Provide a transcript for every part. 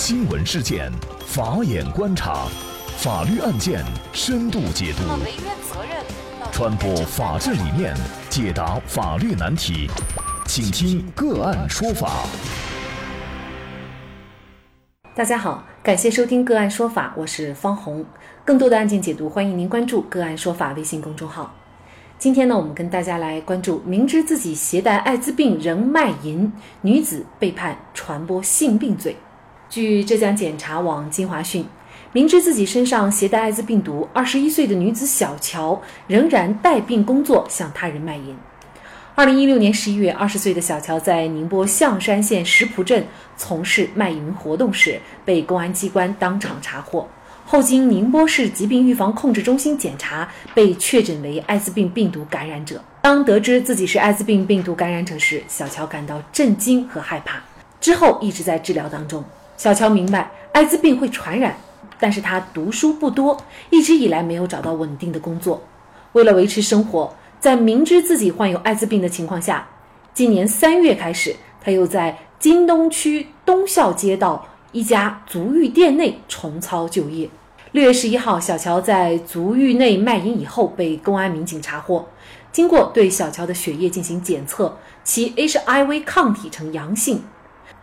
新闻事件，法眼观察，法律案件深度解读，传播法治理念，解答法律难题，请听个案说法。大家好，感谢收听个案说法，我是方红。更多的案件解读，欢迎您关注个案说法微信公众号。今天呢，我们跟大家来关注：明知自己携带艾滋病仍卖淫，女子被判传播性病罪。据浙江检察网金华讯，明知自己身上携带艾滋病毒，二十一岁的女子小乔仍然带病工作，向他人卖淫。二零一六年十一月，二十岁的小乔在宁波象山县石浦镇从事卖淫活动时，被公安机关当场查获。后经宁波市疾病预防控制中心检查，被确诊为艾滋病病毒感染者。当得知自己是艾滋病病毒感染者时，小乔感到震惊和害怕。之后一直在治疗当中。小乔明白艾滋病会传染，但是他读书不多，一直以来没有找到稳定的工作。为了维持生活，在明知自己患有艾滋病的情况下，今年三月开始，他又在京东区东校街道一家足浴店内重操旧业。六月十一号，小乔在足浴内卖淫以后被公安民警查获。经过对小乔的血液进行检测，其 HIV 抗体呈阳性。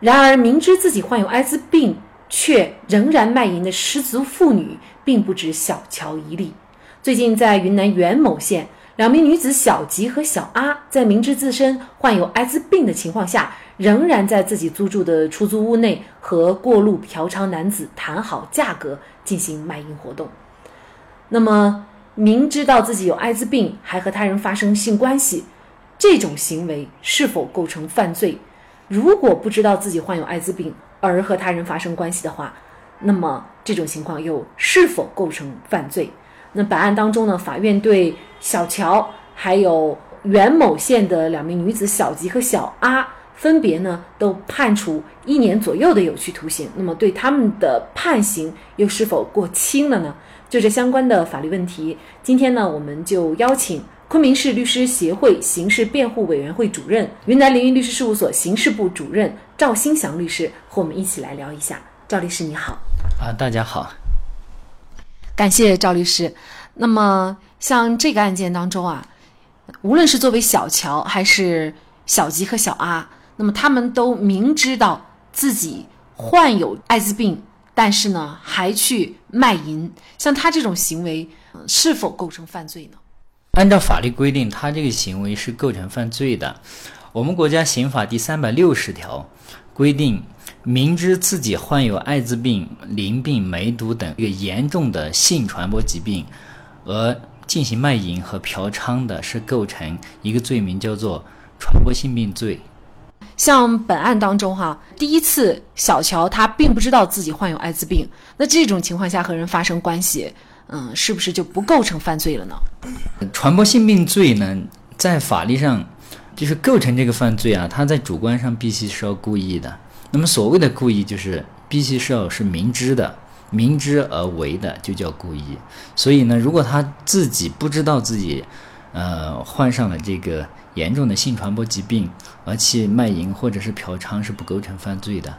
然而，明知自己患有艾滋病却仍然卖淫的失足妇女并不止小乔一例。最近，在云南元谋县，两名女子小吉和小阿在明知自身患有艾滋病的情况下，仍然在自己租住的出租屋内和过路嫖娼男子谈好价格。进行卖淫活动，那么明知道自己有艾滋病还和他人发生性关系，这种行为是否构成犯罪？如果不知道自己患有艾滋病而和他人发生关系的话，那么这种情况又是否构成犯罪？那本案当中呢，法院对小乔还有袁某县的两名女子小吉和小阿。分别呢都判处一年左右的有期徒刑，那么对他们的判刑又是否过轻了呢？就这相关的法律问题，今天呢我们就邀请昆明市律师协会刑事辩护委员会主任、云南凌云律师事务所刑事部主任赵新祥律师和我们一起来聊一下。赵律师你好，啊大家好，感谢赵律师。那么像这个案件当中啊，无论是作为小乔还是小吉和小阿。那么他们都明知道自己患有艾滋病，但是呢，还去卖淫，像他这种行为，是否构成犯罪呢？按照法律规定，他这个行为是构成犯罪的。我们国家刑法第三百六十条规定，明知自己患有艾滋病、淋病、梅毒等一个严重的性传播疾病，而进行卖淫和嫖娼的，是构成一个罪名，叫做传播性病罪。像本案当中哈，第一次小乔他并不知道自己患有艾滋病，那这种情况下和人发生关系，嗯，是不是就不构成犯罪了呢？传播性病罪呢，在法律上就是构成这个犯罪啊，他在主观上必须是要故意的。那么所谓的故意，就是必须是要是明知的，明知而为的，就叫故意。所以呢，如果他自己不知道自己，呃，患上了这个。严重的性传播疾病，而且卖淫或者是嫖娼是不构成犯罪的。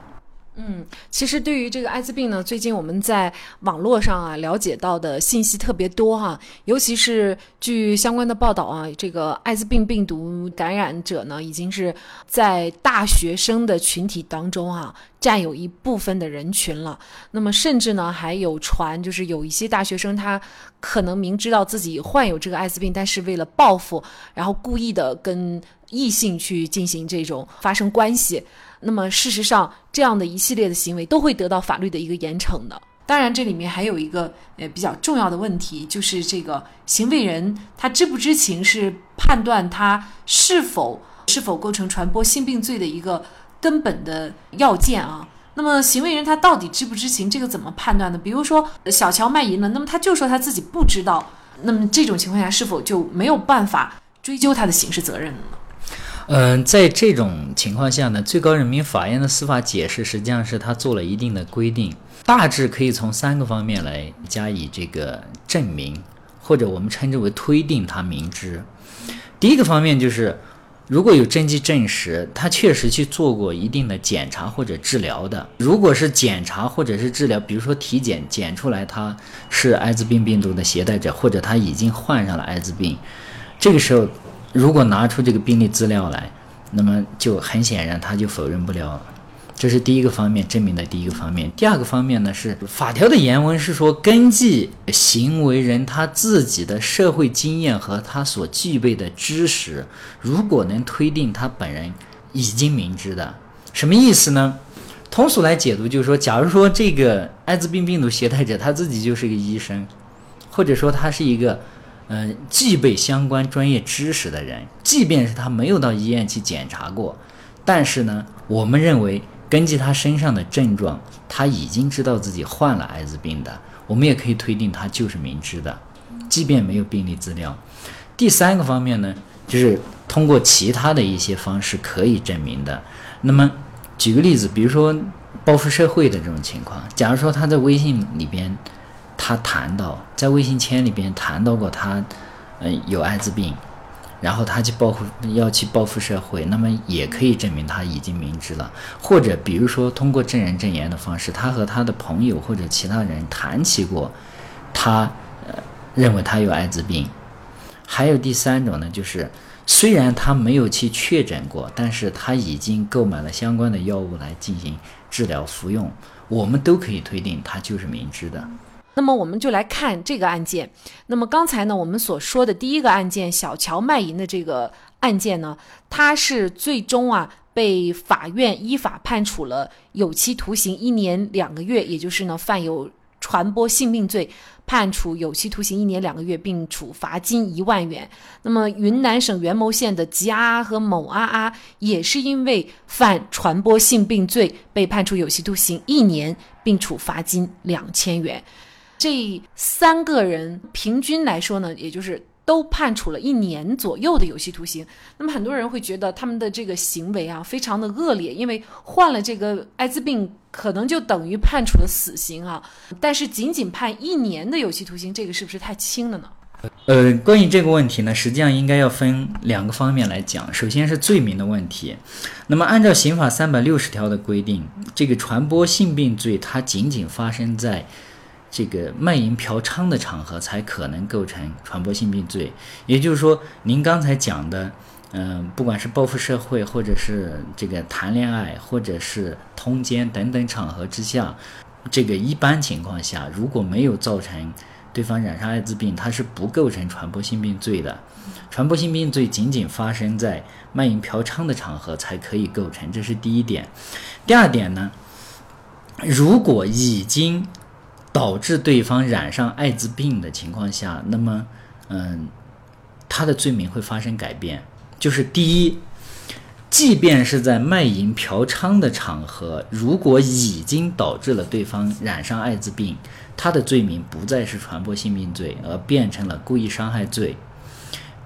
嗯，其实对于这个艾滋病呢，最近我们在网络上啊了解到的信息特别多哈，尤其是据相关的报道啊，这个艾滋病病毒感染者呢，已经是在大学生的群体当中啊占有一部分的人群了。那么甚至呢还有传，就是有一些大学生他可能明知道自己患有这个艾滋病，但是为了报复，然后故意的跟异性去进行这种发生关系。那么，事实上，这样的一系列的行为都会得到法律的一个严惩的。当然，这里面还有一个呃比较重要的问题，就是这个行为人他知不知情是判断他是否是否构成传播性病罪的一个根本的要件啊。那么，行为人他到底知不知情，这个怎么判断呢？比如说，小乔卖淫了，那么他就说他自己不知道，那么这种情况下是否就没有办法追究他的刑事责任了呢？嗯，在这种情况下呢，最高人民法院的司法解释实际上是他做了一定的规定，大致可以从三个方面来加以这个证明，或者我们称之为推定他明知。第一个方面就是，如果有证据证实他确实去做过一定的检查或者治疗的，如果是检查或者是治疗，比如说体检检出来他是艾滋病病毒的携带者，或者他已经患上了艾滋病，这个时候如果拿出这个病例资料来，那么就很显然他就否认不了。这是第一个方面证明的第一个方面。第二个方面呢是法条的原文是说，根据行为人他自己的社会经验和他所具备的知识，如果能推定他本人已经明知的，什么意思呢？通俗来解读就是说，假如说这个艾滋病病毒携带者他自己就是一个医生，或者说他是一个嗯具备相关专业知识的人，即便是他没有到医院去检查过，但是呢，我们认为。根据他身上的症状，他已经知道自己患了艾滋病的，我们也可以推定他就是明知的，即便没有病例资料。第三个方面呢，就是通过其他的一些方式可以证明的。那么举个例子，比如说报复社会的这种情况，假如说他在微信里边，他谈到在微信圈里边谈到过他，嗯，有艾滋病。然后他去报复，要去报复社会，那么也可以证明他已经明知了。或者比如说通过证人证言的方式，他和他的朋友或者其他人谈起过，他呃认为他有艾滋病。还有第三种呢，就是虽然他没有去确诊过，但是他已经购买了相关的药物来进行治疗服用，我们都可以推定他就是明知的。那么我们就来看这个案件。那么刚才呢，我们所说的第一个案件小乔卖淫的这个案件呢，它是最终啊被法院依法判处了有期徒刑一年两个月，也就是呢犯有传播性病罪，判处有期徒刑一年两个月，并处罚金一万元。那么云南省元谋县的吉阿阿和某阿阿也是因为犯传播性病罪，被判处有期徒刑一年，并处罚金两千元。这三个人平均来说呢，也就是都判处了一年左右的有期徒刑。那么很多人会觉得他们的这个行为啊非常的恶劣，因为患了这个艾滋病可能就等于判处了死刑啊。但是仅仅判一年的有期徒刑，这个是不是太轻了呢？呃，关于这个问题呢，实际上应该要分两个方面来讲。首先是罪名的问题。那么按照刑法三百六十条的规定，这个传播性病罪它仅仅发生在。这个卖淫嫖娼的场合才可能构成传播性病罪，也就是说，您刚才讲的，嗯，不管是报复社会，或者是这个谈恋爱，或者是通奸等等场合之下，这个一般情况下，如果没有造成对方染上艾滋病，它是不构成传播性病罪的。传播性病罪仅仅发生在卖淫嫖娼的场合才可以构成，这是第一点。第二点呢，如果已经导致对方染上艾滋病的情况下，那么，嗯，他的罪名会发生改变。就是第一，即便是在卖淫嫖娼的场合，如果已经导致了对方染上艾滋病，他的罪名不再是传播性病罪，而变成了故意伤害罪。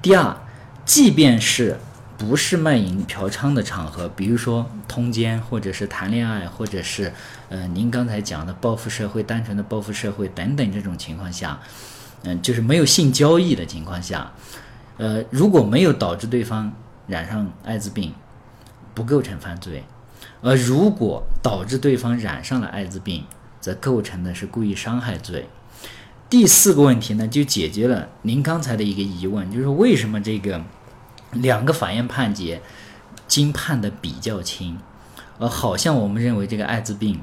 第二，即便是。不是卖淫嫖娼的场合，比如说通奸，或者是谈恋爱，或者是，呃，您刚才讲的报复社会，单纯的报复社会等等这种情况下，嗯，就是没有性交易的情况下，呃，如果没有导致对方染上艾滋病，不构成犯罪；而如果导致对方染上了艾滋病，则构成的是故意伤害罪。第四个问题呢，就解决了您刚才的一个疑问，就是为什么这个。两个法院判决，经判的比较轻，呃，好像我们认为这个艾滋病，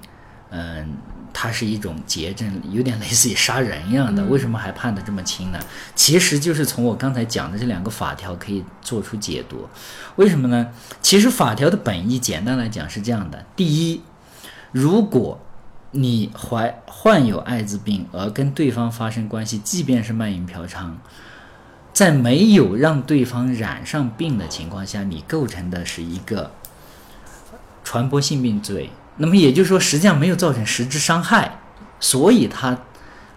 嗯，它是一种结症，有点类似于杀人一样的，为什么还判的这么轻呢？其实就是从我刚才讲的这两个法条可以做出解读，为什么呢？其实法条的本意简单来讲是这样的：第一，如果你怀患有艾滋病而跟对方发生关系，即便是卖淫嫖娼。在没有让对方染上病的情况下，你构成的是一个传播性病罪。那么也就是说，实际上没有造成实质伤害，所以他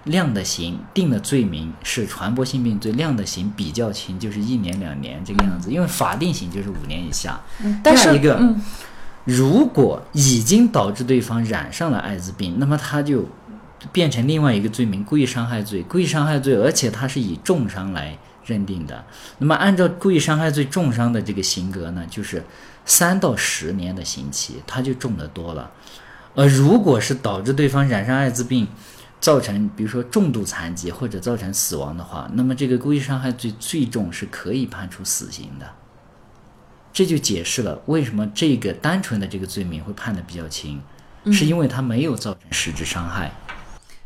量的刑定的罪名是传播性病罪，量的刑比较轻，就是一年两年这个样子。因为法定刑就是五年以下。但是一个，如果已经导致对方染上了艾滋病，那么他就变成另外一个罪名——故意伤害罪。故意伤害罪，而且他是以重伤来。认定的。那么按照故意伤害罪重伤的这个刑格呢，就是三到十年的刑期，它就重得多了。而如果是导致对方染上艾滋病，造成比如说重度残疾或者造成死亡的话，那么这个故意伤害罪最重是可以判处死刑的。这就解释了为什么这个单纯的这个罪名会判的比较轻，是因为他没有造成实质伤害。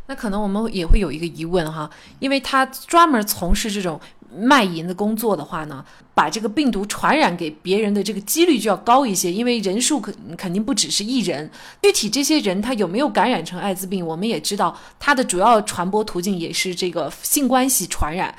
那可能我们也会有一个疑问哈，因为他专门从事这种卖淫的工作的话呢，把这个病毒传染给别人的这个几率就要高一些，因为人数肯肯定不只是一人。具体这些人他有没有感染成艾滋病，我们也知道，他的主要传播途径也是这个性关系传染。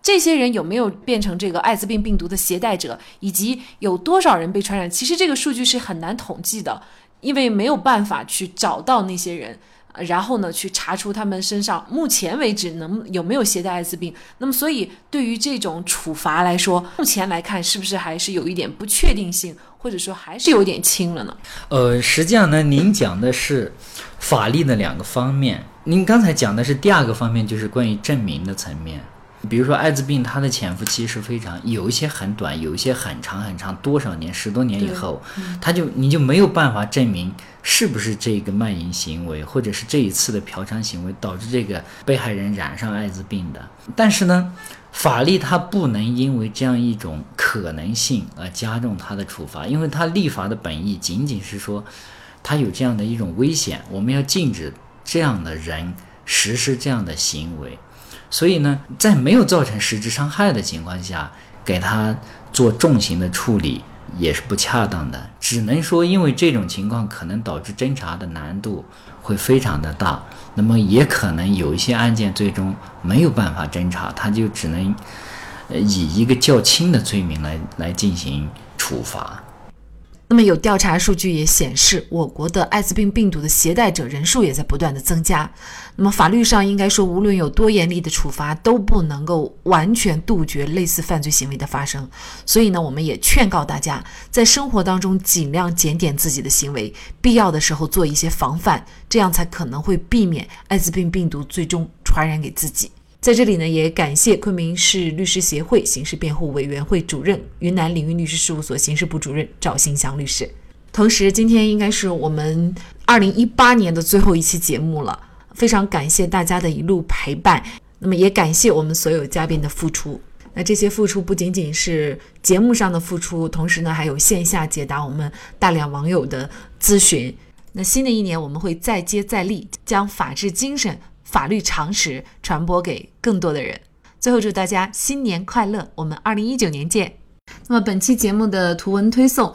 这些人有没有变成这个艾滋病病毒的携带者，以及有多少人被传染？其实这个数据是很难统计的，因为没有办法去找到那些人。然后呢，去查出他们身上目前为止能有没有携带艾滋病。那么，所以对于这种处罚来说，目前来看是不是还是有一点不确定性，或者说还是有点轻了呢？呃，实际上呢，您讲的是法律的两个方面，您刚才讲的是第二个方面，就是关于证明的层面。比如说艾滋病，它的潜伏期是非常有一些很短，有一些很长很长，多少年、十多年以后，他就你就没有办法证明是不是这个卖淫行为，或者是这一次的嫖娼行为导致这个被害人染上艾滋病的。但是呢，法律它不能因为这样一种可能性而加重它的处罚，因为它立法的本意仅仅是说，它有这样的一种危险，我们要禁止这样的人实施这样的行为。所以呢，在没有造成实质伤害的情况下，给他做重刑的处理也是不恰当的。只能说，因为这种情况可能导致侦查的难度会非常的大，那么也可能有一些案件最终没有办法侦查，他就只能以一个较轻的罪名来来进行处罚。那么有调查数据也显示，我国的艾滋病病毒的携带者人数也在不断的增加。那么法律上应该说，无论有多严厉的处罚，都不能够完全杜绝类似犯罪行为的发生。所以呢，我们也劝告大家，在生活当中尽量检点自己的行为，必要的时候做一些防范，这样才可能会避免艾滋病病毒最终传染给自己。在这里呢，也感谢昆明市律师协会刑事辩护委员会主任、云南领域律师事务所刑事部主任赵新祥律师。同时，今天应该是我们二零一八年的最后一期节目了，非常感谢大家的一路陪伴。那么，也感谢我们所有嘉宾的付出。那这些付出不仅仅是节目上的付出，同时呢，还有线下解答我们大量网友的咨询。那新的一年，我们会再接再厉，将法治精神。法律常识传播给更多的人。最后祝大家新年快乐，我们二零一九年见。那么本期节目的图文推送，